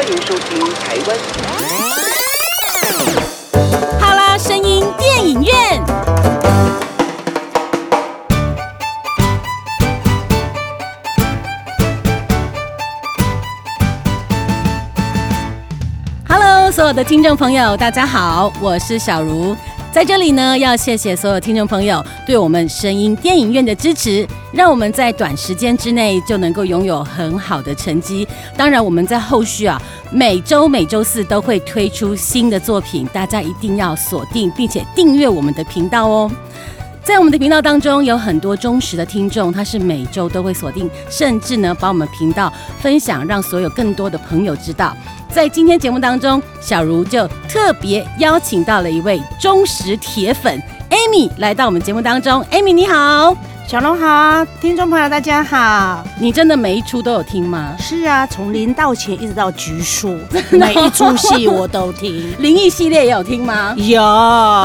欢迎收听台湾。好啦，声音电影院。所有的听众朋友，大家好，我是小茹。在这里呢，要谢谢所有听众朋友对我们声音电影院的支持，让我们在短时间之内就能够拥有很好的成绩。当然，我们在后续啊，每周每周四都会推出新的作品，大家一定要锁定并且订阅我们的频道哦。在我们的频道当中，有很多忠实的听众，他是每周都会锁定，甚至呢把我们频道分享，让所有更多的朋友知道。在今天节目当中，小茹就特别邀请到了一位忠实铁粉 Amy 来到我们节目当中。Amy 你好，小龙好，听众朋友大家好。你真的每一出都有听吗？是啊，从零到前一直到橘树，每一出戏我都听。灵异系列也有听吗？有，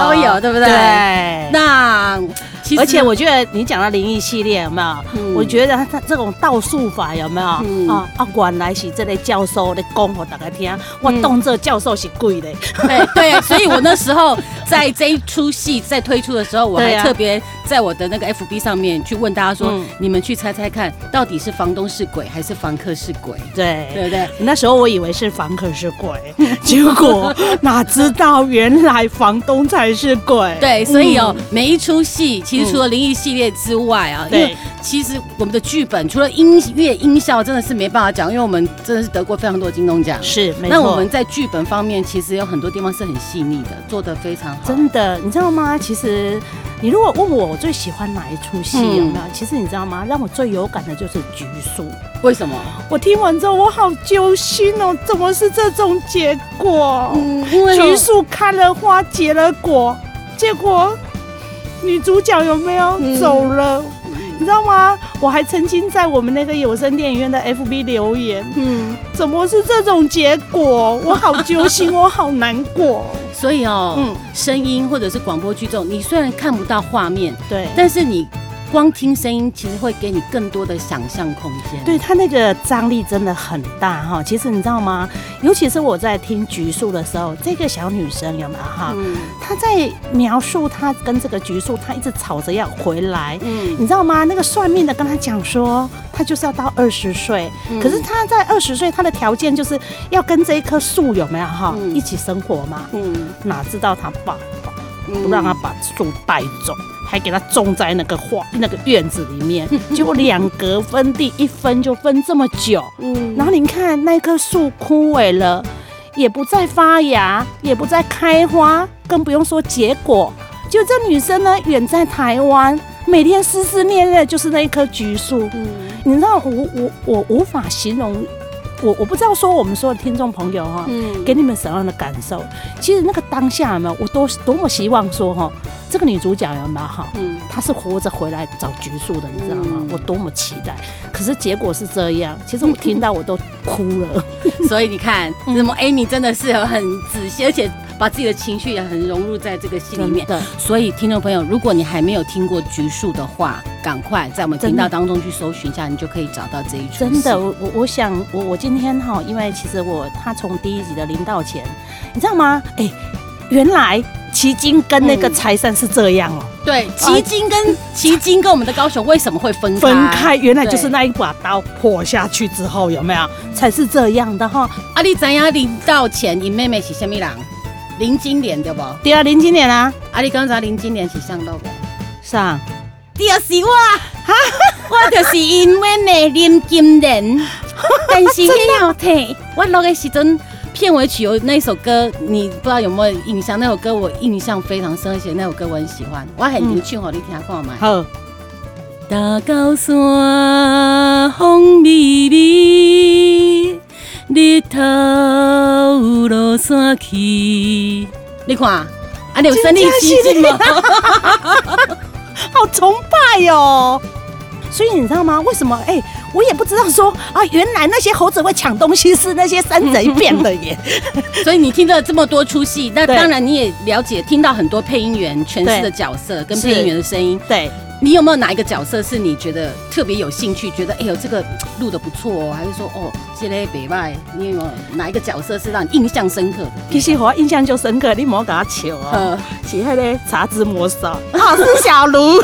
都有，对不对？对。那其实而且我觉得你讲到灵异系列有没有？我觉得他这种道术法有没有？啊啊，原来是这类教授的讲给大家听，我动这教授是贵的。对对，所以我那时候在这一出戏在推出的时候，我还特别在我的那个 FB 上面去问大家说，你们去猜猜看，到底是房东是鬼还是房客是鬼？对对不对？那时候我以为是房客是鬼，结果哪知道原来房东才是鬼。对，所以哦，每一出戏。其实除了灵异系列之外啊，因为其实我们的剧本除了音乐音效真的是没办法讲，因为我们真的是得过非常多金钟奖。是，那我们在剧本方面其实有很多地方是很细腻的，做的非常好。真的，你知道吗？其实你如果问我我最喜欢哪一出戏有没有？其实你知道吗？让我最有感的就是《橘树》。为什么？我听完之后我好揪心哦！怎么是这种结果？嗯，橘树开了花结了果，结果。女主角有没有走了？你知道吗？我还曾经在我们那个有声电影院的 FB 留言，嗯，怎么是这种结果？我好揪心，我好难过。所以哦，嗯，声音或者是广播剧这种，你虽然看不到画面，对，但是你。光听声音其实会给你更多的想象空间，对它那个张力真的很大哈。其实你知道吗？尤其是我在听橘树的时候，这个小女生有没有哈？她在描述她跟这个橘树，她一直吵着要回来。嗯，你知道吗？那个算命的跟她讲说，她就是要到二十岁，可是她在二十岁，她的条件就是要跟这一棵树有没有哈一起生活嘛？嗯，哪知道她爸爸不让她把树带走。还给它种在那个花那个院子里面，结果两格分地，一分就分这么久。嗯，然后你看那棵树枯萎了，也不再发芽，也不再开花，更不用说结果。就这女生呢，远在台湾，每天思思念念就是那一棵橘树。嗯，你知道我我我无法形容。我我不知道说我们所有听众朋友哈，嗯，给你们什么样的感受？其实那个当下有没有，我多多么希望说哈，这个女主角有没有好？嗯，她是活着回来找橘树的，你知道吗？我多么期待！可是结果是这样，其实我听到我都哭了。所以你看，那么 Amy 真的是很仔细，而且。把自己的情绪也很融入在这个戏里面，所以听众朋友，如果你还没有听过《橘树》的话，赶快在我们频道当中去搜寻一下，你就可以找到这一出。真的，我我我想，我我今天哈，因为其实我他从第一集的零到前，你知道吗？哎，原来奇经跟那个财神是这样哦。对，奇经跟 奇经跟我们的高雄为什么会分分开？原来就是那一把刀破下去之后，有没有才是这样的哈？阿丽怎样领到前，你妹妹是什么人？林金莲对不？对啊，林金莲啊！啊，你刚才林金莲是上到不？上，就是我，哈，我就是因为呢林金莲，但是你要听。我录的时阵片尾曲有那首歌，你不知道有没有印象？那首歌我印象非常深，而且那首歌我很喜欢，我很想唱给你听看嘛。好，大高山风微微。日头落山去，你看，啊，你有身临其境吗？好崇拜哟！所以你知道吗？为什么？哎，我也不知道说啊，原来那些猴子会抢东西是那些山贼变的耶。所以你听了这么多出戏，那当然你也了解，听到很多配音员诠释的角色跟配音员的声音。对，你有没有哪一个角色是你觉得特别有兴趣，觉得哎呦这个录的不错哦，还是说哦这类北外，你有没有哪一个角色是让你印象深刻的？其实我印象就深刻，你莫给他笑哦，呃，是那个茶之魔手，好 是小卢，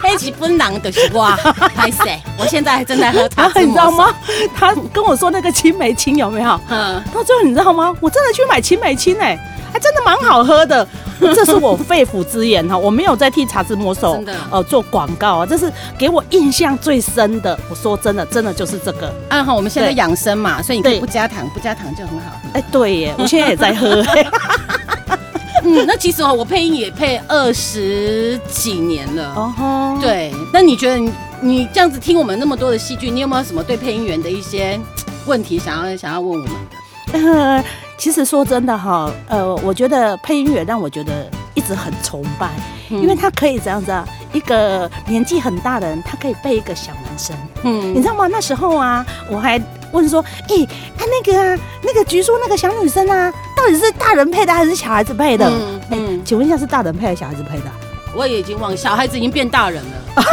黑吉本人的是我，拍谁？我现在还正在喝茶你知道吗？他跟我说那个青梅青有没有？嗯，到最后你知道吗？我真的去买青梅青哎、还真的蛮好喝的。这是我肺腑之言哈，我没有在替茶之魔手呃做广告啊，这是给我印象最深的。我说真的，真的就是这个。啊哈，我们现在对养生嘛，所以你可以不加糖，不加糖就很好。哎、对耶，我现在也在喝。嗯，那其实哦，我配音也配二十几年了。哦吼，对，那你觉得你你这样子听我们那么多的戏剧，你有没有什么对配音员的一些问题想要想要问我们的？呃，其实说真的哈，呃，我觉得配音员让我觉得一直很崇拜，嗯因为他可以这样子啊，一个年纪很大的人，他可以背一个小男生，嗯你知道吗？那时候啊，我还问说，哎、他、那个啊，那个橘叔那个小女生啊，到底是大人配的还是小孩子配的？嗯嗯，请问一下，是大人配还是小孩子配的啊？我也已经忘，小孩子已经变大人了。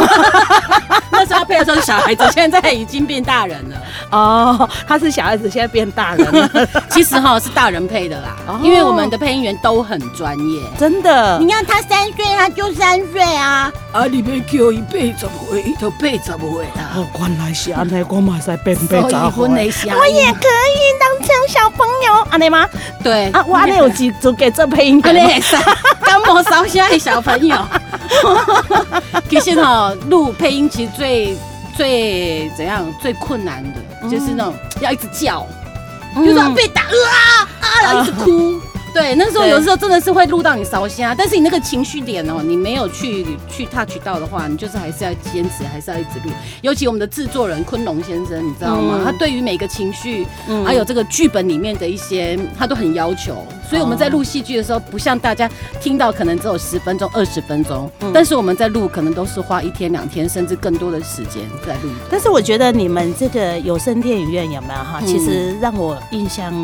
那时候配的时候是小孩子，现在已经变大人了。哦，他是小孩子，现在变大人了，其实哈是大人配的啦，哦因为我们的配音员都很专业。真的。你看他三岁，他就三岁啊！啊，你别叫伊八十岁，伊就八十岁啦。哦，原来是安尼，我马赛变变杂阮的声音我也可以当成小朋友，安尼吗？对啊，我安尼有几组给这配音安尼员吗会使感冒烧声的小朋友。其实哈，录配音其实最最最怎样最困难的，就是那种要一直叫，就是要被打啊啊，然后一直哭。对，那时候有时候真的是会录到你烧心啊，但是你那个情绪点哦，你没有去去 touch 到的话，你就是还是要坚持，还是要一直录。尤其我们的制作人昆龙先生，你知道吗？嗯他对于每个情绪，嗯还有这个剧本里面的一些，他都很要求。所以我们在录戏剧的时候，不像大家听到可能只有十分钟、二十分钟，嗯但是我们在录可能都是花一天、两天，甚至更多的时间在录。但是我觉得你们这个有声电影院有没有哈？嗯其实让我印象。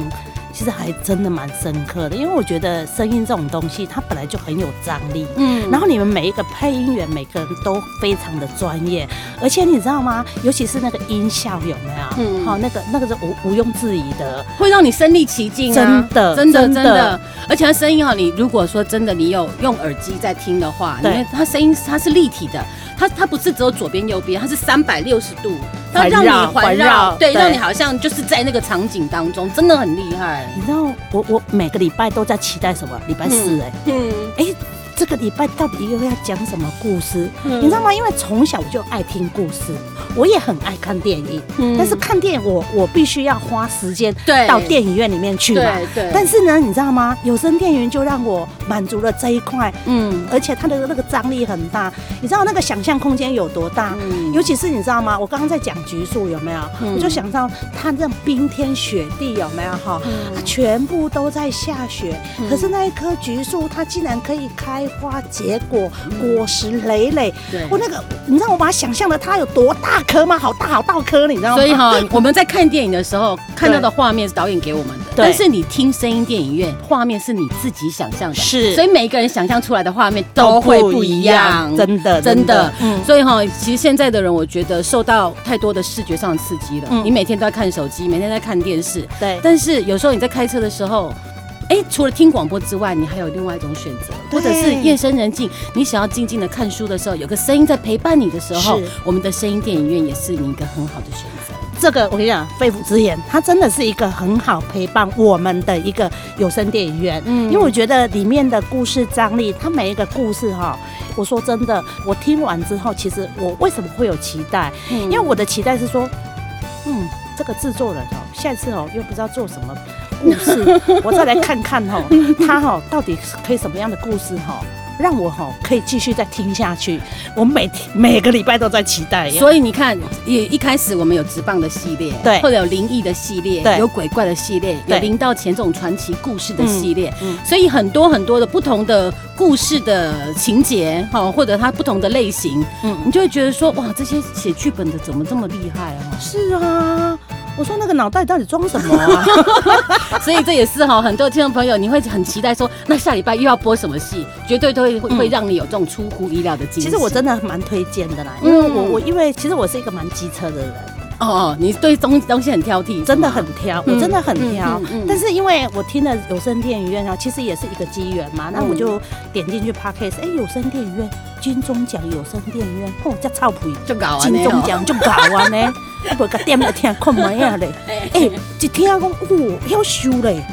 其实还真的蛮深刻的，因为我觉得声音这种东西，它本来就很有张力。嗯然后你们每一个配音员，每个人都非常的专业，而且你知道吗？尤其是那个音效有没有？嗯好、那个那个是无毋庸置疑的。会让你身临其境啊，真的真的，真的。而且它声音哈，你如果说真的你有用耳机在听的话，因对为它声音它是立体的，它它不是只有左边右边，它是三百六十度，它让你环绕对让你好像就是在那个场景当中，真的很厉害。你知道我我每个礼拜都在期待什么？礼拜四哎、嗯，哎、这个礼拜到底又要讲什么故事？嗯你知道吗？因为从小我就爱听故事，我也很爱看电影。嗯但是看电影我我必须要花时间对到电影院里面去嘛。对对，但是呢，你知道吗？有声电影就让我满足了这一块，嗯而且它的那个张力很大。你知道那个想象空间有多大？嗯尤其是你知道吗？我刚刚在讲橘树有没有？嗯我就想到它这冰天雪地有没有哈？嗯它全部都在下雪，嗯可是那一棵橘树它竟然可以开花结果，果实累累。对我那个，你知道我把它想象的它有多大颗吗？好大好大颗，你知道吗？所以哈，我们在看电影的时候看到的画面是导演给我们的，但是你听声音电影院画面是你自己想象的，是所以每一个人想象出来的画面都会不一样，真的真的。嗯，所以哈，其实现在的人，我觉得受到太多的视觉上的刺激了。嗯你每天都在看手机，每天在看电视，对。但是有时候你在开车的时候。哎，除了听广播之外，你还有另外一种选择，或者是夜深人静，你想要静静的看书的时候，有个声音在陪伴你的时候，我们的声音电影院也是你一个很好的选择。这个我跟你讲，肺腑之言，它真的是一个很好陪伴我们的一个有声电影院。嗯因为我觉得里面的故事张力，它每一个故事哈，我说真的，我听完之后，其实我为什么会有期待？嗯因为我的期待是说，嗯，这个制作人哦，下次哦又不知道做什么故事，我再来看看哦，他哦到底可以什么样的故事哈。让我哈可以继续再听下去，我每天每个礼拜都在期待。所以你看，也一开始我们有直棒的系列，对或者有灵异的系列，对有鬼怪的系列，有对零到前这种传奇故事的系列，嗯嗯所以很多很多的不同的故事的情节，哈，或者它不同的类型，嗯你就会觉得说，哇，这些写剧本的怎么这么厉害啊？是啊，我说那个脑袋到底装什么啊？所以这也是哈，很多听众朋友你会很期待说，那下礼拜又要播什么戏？绝对都会会会让你有这种出乎意料的惊喜。其实我真的蛮推荐的啦，因为我我因为其实我是一个蛮机车的人。哦，你对东东西很挑剔，真的很挑，我真的很挑。但是因为我听了有声电影院啊，其实也是一个机缘嘛，那我就点进去 podcast，哎，有声电影院金钟奖有声电影院，哦，这臭屁，就搞金钟奖就搞完呢，我个点来听看咩啊嘞，哎，一听讲，哦，要收嘞。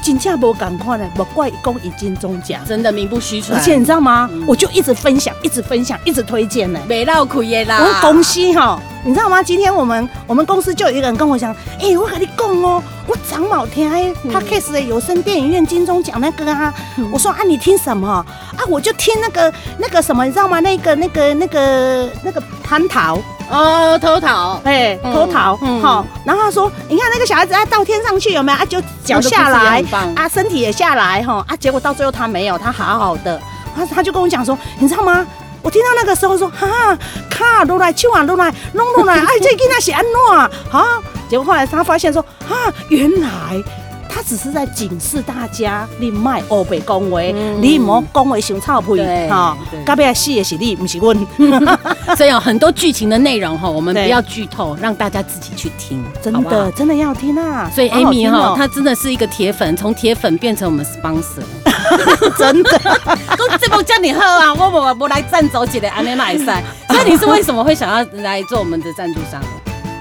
真正无赶快呢，莫怪讲已经中奖，真的名不虚传。而且你知道吗？我就一直分享，一直分享，一直推荐呢。没闹苦耶啦！我公司哈，你知道吗？今天我们我们公司就有一个人跟我讲，哎，我跟你讲哦，我张某天他 case 的有声电影院金钟奖那个啊，我说啊，你听什么啊？我就听那个那个什么，你知道吗？那个那个那个那个蟠桃。哦，偷桃，哎，偷桃，好，然后他说，你看那个小孩子，啊，到天上去有没有？啊，就脚下来，啊，身体也下来，哈，啊，结果到最后他没有，他好好的，他他就跟我讲说，你知道吗？我听到那个时候说，哈，卡都来，手啊都来，弄弄来，哎，这囡仔是安怎啊？好，结果后来他发现说，啊，原来。他只是在警示大家，你卖欧北恭维，你莫恭维熊臭屁哈。隔壁死的是你，不是我。所以有很多剧情的内容哈，我们不要剧透，让大家自己去听。真的，真的要听啊！所以 Amy 哈，她真的是一个铁粉，从铁粉变成我们 sponsor，真的。都这么叫你喝啊，我我我来赞助几个安尼买赛。那你是为什么会想要来做我们的赞助商？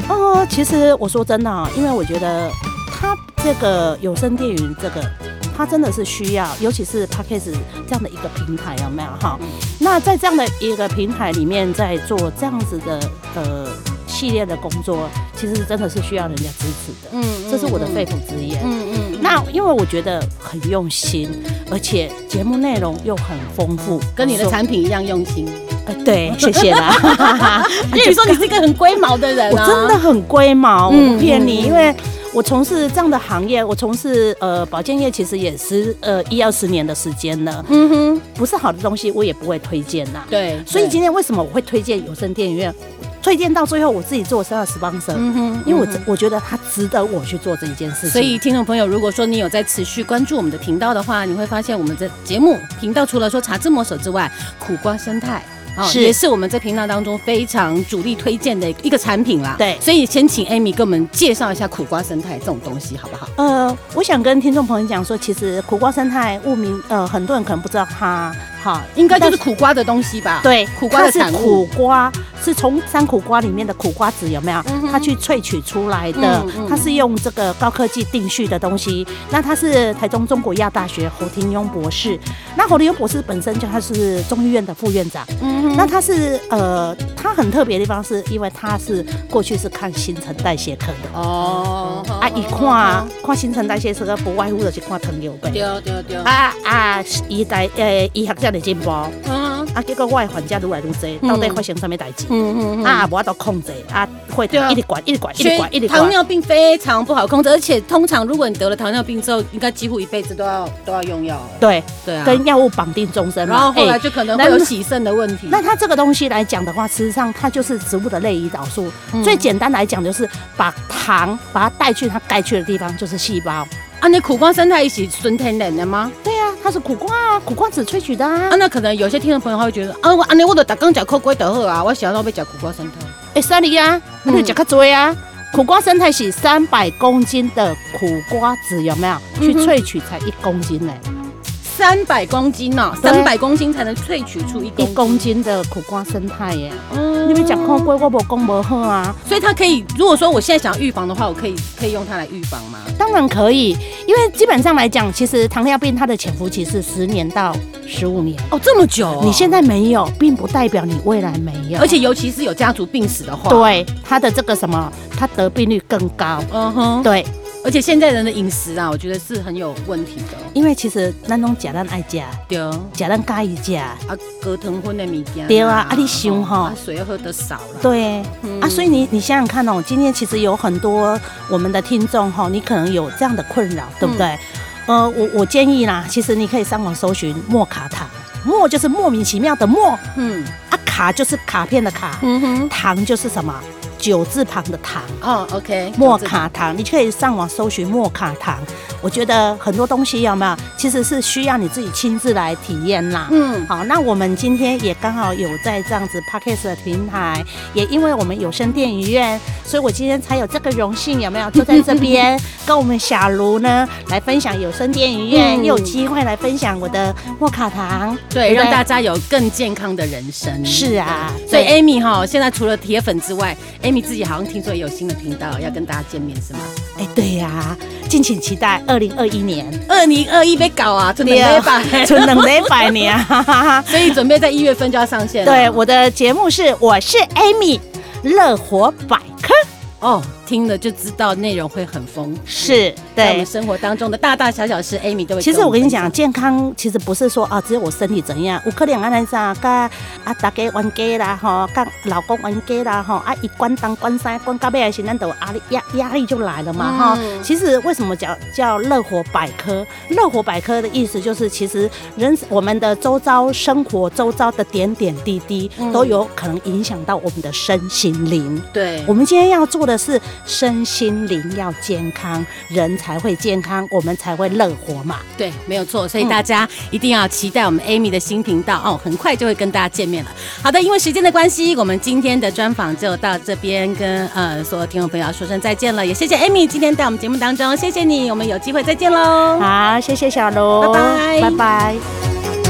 哦，其实我说真的，因为我觉得。它这个有声电影，这个它真的是需要，尤其是 Podcast 这样的一个平台，有没有哈？那在这样的一个平台里面，在做这样子的呃系列的工作，其实真的是需要人家支持的。嗯，这是我的肺腑之言。嗯嗯。那因为我觉得很用心，而且节目内容又很丰富，跟你的产品一样用心。呃，对，谢谢啦。因为你说你是一个很龟毛的人，我真的很龟毛，我不骗你，因为。我从事这样的行业，我从事呃保健业，其实也是呃一二十年的时间了。嗯哼，不是好的东西，我也不会推荐呐。对，所以今天为什么我会推荐有声电影院？推荐到最后，我自己做三二十帮生，嗯哼，因为我我觉得它值得我去做这一件事情。所以听众朋友，如果说你有在持续关注我们的频道的话，你会发现我们的节目频道除了说茶之魔手之外，苦瓜生态。是，也是我们在频道当中非常主力推荐的一个产品啦。对，所以先请 Amy 给我们介绍一下苦瓜生态这种东西，好不好？呃，我想跟听众朋友讲说，其实苦瓜生态，物名，呃，很多人可能不知道它。好，应该就是苦瓜的东西吧？对，苦瓜的产物。苦瓜是从山苦瓜里面的苦瓜籽有没有？它去萃取出来的，它是用这个高科技定序的东西。那他是台中中国医药大学侯廷庸博士。那侯廷庸博士本身就他是中医院的副院长。嗯那他是呃，他很特别的地方是因为他是过去是看新陈代谢科的。哦。啊，一看看新陈代谢科，不外乎就是看糖尿病。对对对。啊啊，医代呃医学家。进步，嗯，啊，结果我的患者愈来愈多，到底发生什么代志？嗯嗯嗯，啊，无法度控制，啊，会一直管，一直管，一直管，一直管。糖尿病非常不好控制，而且通常如果你得了糖尿病之后，应该几乎一辈子都要都要用药。对对啊，跟药物绑定终身然后后来就可能会有洗肾的问题。那它这个东西来讲的话，事实上它就是植物的类胰岛素。最简单来讲，就是把糖把它带去它该去的地方，就是细胞。啊，你苦瓜生态一起纯天然的吗？它是苦瓜啊，苦瓜籽萃取的啊。啊，那可能有些听众朋友他会觉得，啊，我安尼我都打刚讲苦瓜得好啊，我想要要吃苦瓜生态。哎，三里啊，你吃较多啊。苦瓜生态是三百公斤的苦瓜籽，有没有？去萃取才一公斤呢。三百公斤呢，三百公斤才能萃取出一一公斤的苦瓜生态耶。嗯，你们讲苦瓜我无讲无好啊，所以它可以，如果说我现在想要预防的话，我可以可以用它来预防吗？当然可以，因为基本上来讲，其实糖尿病它的潜伏期是十年到十五年哦，这么久。你现在没有，并不代表你未来没有，而且尤其是有家族病史的话，对它的这个什么，它得病率更高。嗯哼，对。而且现在人的饮食啊，我觉得是很有问题的。因为其实那种假蛋爱加，对，假蛋介意加啊，隔糖分的物件，对啊，啊你想哈，水喝得少了，对，啊，所以你你想想看哦，今天其实有很多我们的听众哈，你可能有这样的困扰，对不对？呃，我我建议啦，其实你可以上网搜寻莫卡糖，莫就是莫名其妙的莫，嗯，啊卡就是卡片的卡，嗯哼，糖就是什么？九字旁的糖。哦，OK，莫卡糖，你可以上网搜寻莫卡糖。我觉得很多东西有没有，其实是需要你自己亲自来体验啦。嗯，好，那我们今天也刚好有在这样子 Podcast 的平台，也因为我们有声电影院，所以我今天才有这个荣幸，有没有坐在这边 跟我们小卢呢来分享有声电影院，又有机会来分享我的莫卡糖，对，让大家有更健康的人生。是啊，所以 Amy 哈，现在除了铁粉之外，Amy 自己好像听说也有新的频道要跟大家见面，是吗？哎，对呀，敬请期待二零二一年，二零二一被搞啊，存两百，存两百年，所以准备在一月份就要上线。对，我的节目是我是 Amy，乐活百科哦。听了就知道内容会很丰富，是对我们生活当中的大大小小事，Amy 都会。其实我跟你讲，健康其实不是说啊，只有我身体怎样，有可能安尼啥，跟啊大家冤家啦，吼，跟老公冤家啦，吼，啊一关当关三关到尾还是咱都压力压压力就来了嘛，哈。其实为什么叫叫乐活百科？乐活百科的意思就是，其实人我们的周遭生活周遭的点点滴滴都有可能影响到我们的身心灵。对，我们今天要做的是。身心灵要健康，人才会健康，我们才会乐活嘛。对，没有错。所以大家一定要期待我们 Amy 的新频道哦，很快就会跟大家见面了。好的，因为时间的关系，我们今天的专访就到这边，跟呃所有听众朋友说声再见了。也谢谢 Amy 今天在我们节目当中，谢谢你，我们有机会再见喽。好，谢谢小卢，拜拜，拜拜。